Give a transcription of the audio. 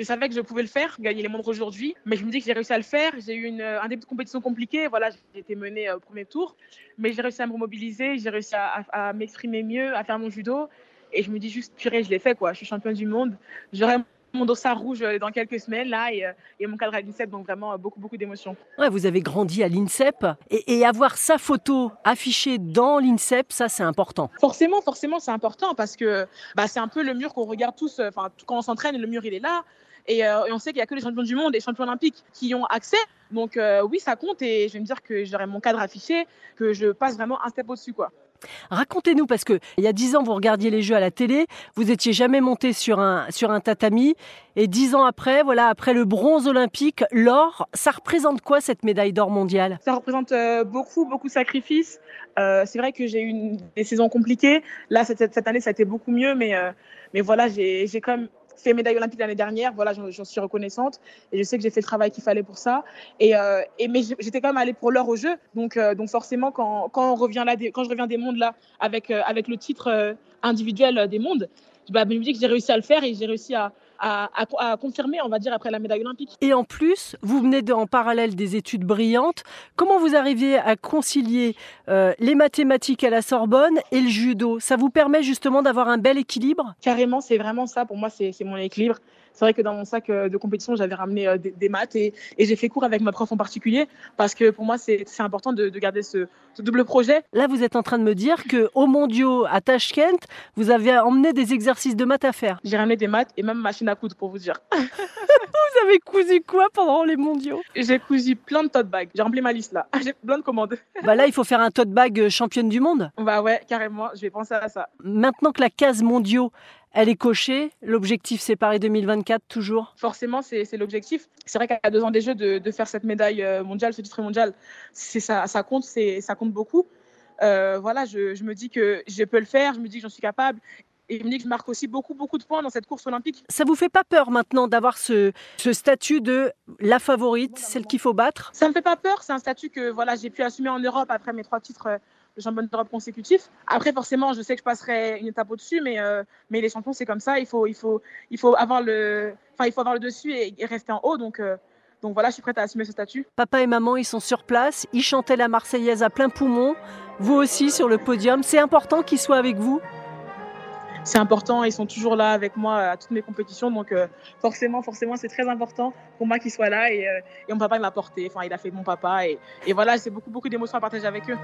Je savais que je pouvais le faire, gagner les montres aujourd'hui, mais je me dis que j'ai réussi à le faire. J'ai eu une, un début de compétition compliqué. Voilà, j'ai été menée au premier tour, mais j'ai réussi à me remobiliser, j'ai réussi à, à m'exprimer mieux, à faire mon judo. Et je me dis juste, purée, je l'ai fait, quoi. Je suis championne du monde. J'aurais mon dossard rouge euh, dans quelques semaines là et, euh, et mon cadre à l'INSEP donc vraiment euh, beaucoup beaucoup d'émotions. Ouais, vous avez grandi à l'INSEP et, et, avoir sa photo affichée dans l'INSEP, ça c'est important. Forcément, forcément c'est important parce que bah, c'est un peu le mur qu'on regarde tous. Enfin quand on s'entraîne, le mur il est là. Et, euh, et on sait qu'il n'y a que les champions du monde et les champions olympiques qui ont accès. Donc euh, oui, ça compte et je vais me dire que j'aurai mon cadre affiché, que je passe vraiment un step au-dessus. quoi. Racontez-nous, parce que il y a dix ans, vous regardiez les Jeux à la télé, vous étiez jamais monté sur un, sur un tatami, et dix ans après, voilà, après le bronze olympique, l'or, ça représente quoi cette médaille d'or mondiale? Ça représente euh, beaucoup, beaucoup de sacrifices. Euh, c'est vrai que j'ai eu une, des saisons compliquées. Là, cette, cette, année, ça a été beaucoup mieux, mais, euh, mais voilà, j'ai quand même fait médaille olympique l'année dernière. Voilà, j'en suis reconnaissante et je sais que j'ai fait le travail qu'il fallait pour ça. Et, euh, mais j'étais quand même allée pour l'heure au jeu. Donc, euh, forcément, quand, on revient là, quand je reviens des mondes là, avec, euh, avec le titre individuel des mondes, bah, je me dis que j'ai réussi à le faire et j'ai réussi à, à, à, à, confirmer, on va dire, après la médaille olympique. Et en plus, vous venez de, en parallèle des études brillantes. Comment vous arriviez à concilier euh, les mathématiques à la Sorbonne et le judo? Ça vous permet justement d'avoir un bel équilibre? Carrément, c'est vraiment ça. Pour moi, c'est mon équilibre. C'est vrai que dans mon sac de compétition, j'avais ramené euh, des, des, maths et, et j'ai fait cours avec ma prof en particulier parce que pour moi, c'est important de, de garder ce, ce, double projet. Là, vous êtes en train de me dire qu'au mondiaux à Tashkent, vous avez emmené des exercices de maths à faire. J'ai ramené des maths et même machine à coudre pour vous dire. vous avez cousu quoi pendant les mondiaux? J'ai cousu plein de tote bags. J'ai rempli ma liste là. J'ai plein de commandes. Bah là, il faut faire un tote bag championne du monde. Bah ouais, carrément. Je vais penser à ça. Maintenant que la case mondiaux elle est cochée. L'objectif, c'est Paris 2024 toujours? Forcément, c'est l'objectif. C'est vrai qu'à deux ans des Jeux, de, de, faire cette médaille mondiale, ce titre mondial, ça, ça compte, ça compte beaucoup. Euh, voilà, je, je, me dis que je peux le faire, je me dis que j'en suis capable. Et je marque aussi beaucoup, beaucoup de points dans cette course olympique. Ça vous fait pas peur maintenant d'avoir ce, ce, statut de la favorite, celle qu'il faut battre? Ça me fait pas peur. C'est un statut que voilà, j'ai pu assumer en Europe après mes trois titres de championne d'Europe consécutif. Après, forcément, je sais que je passerai une étape au-dessus, mais, euh, mais les champions, c'est comme ça. Il faut, il, faut, il, faut avoir le, enfin, il faut avoir le dessus et, et rester en haut. Donc, euh, donc voilà, je suis prête à assumer ce statut. Papa et maman, ils sont sur place. Ils chantaient la Marseillaise à plein poumon. Vous aussi sur le podium. C'est important qu'ils soient avec vous c'est important, ils sont toujours là avec moi à toutes mes compétitions, donc euh, forcément, forcément, c'est très important pour moi qu'ils soient là et, euh, et mon papa il m'a porté, enfin il a fait mon papa et, et voilà, c'est beaucoup beaucoup d'émotions à partager avec eux.